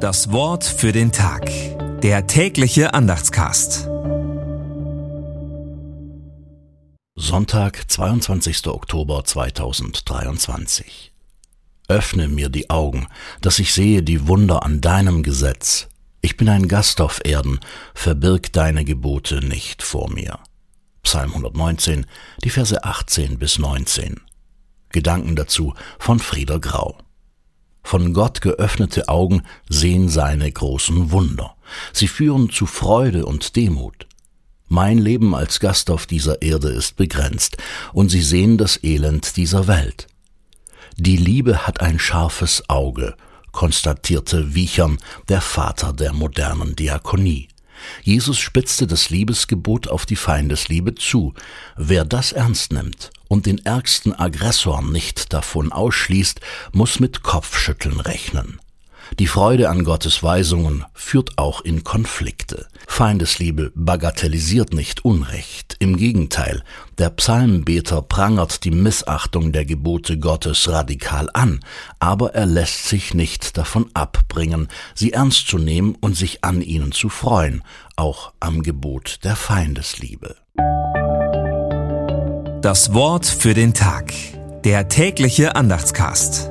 Das Wort für den Tag. Der tägliche Andachtscast. Sonntag, 22. Oktober 2023. Öffne mir die Augen, dass ich sehe die Wunder an deinem Gesetz. Ich bin ein Gast auf Erden, verbirg deine Gebote nicht vor mir. Psalm 119, die Verse 18 bis 19. Gedanken dazu von Frieder Grau. Von Gott geöffnete Augen sehen seine großen Wunder. Sie führen zu Freude und Demut. Mein Leben als Gast auf dieser Erde ist begrenzt, und sie sehen das Elend dieser Welt. Die Liebe hat ein scharfes Auge, konstatierte Wiechern, der Vater der modernen Diakonie. Jesus spitzte das Liebesgebot auf die Feindesliebe zu. Wer das ernst nimmt und den ärgsten Aggressor nicht davon ausschließt, muss mit Kopfschütteln rechnen. Die Freude an Gottes Weisungen führt auch in Konflikte. Feindesliebe bagatellisiert nicht Unrecht. Im Gegenteil, der Psalmbeter prangert die Missachtung der Gebote Gottes radikal an, aber er lässt sich nicht davon abbringen, sie ernst zu nehmen und sich an ihnen zu freuen, auch am Gebot der Feindesliebe. Das Wort für den Tag. Der tägliche Andachtscast.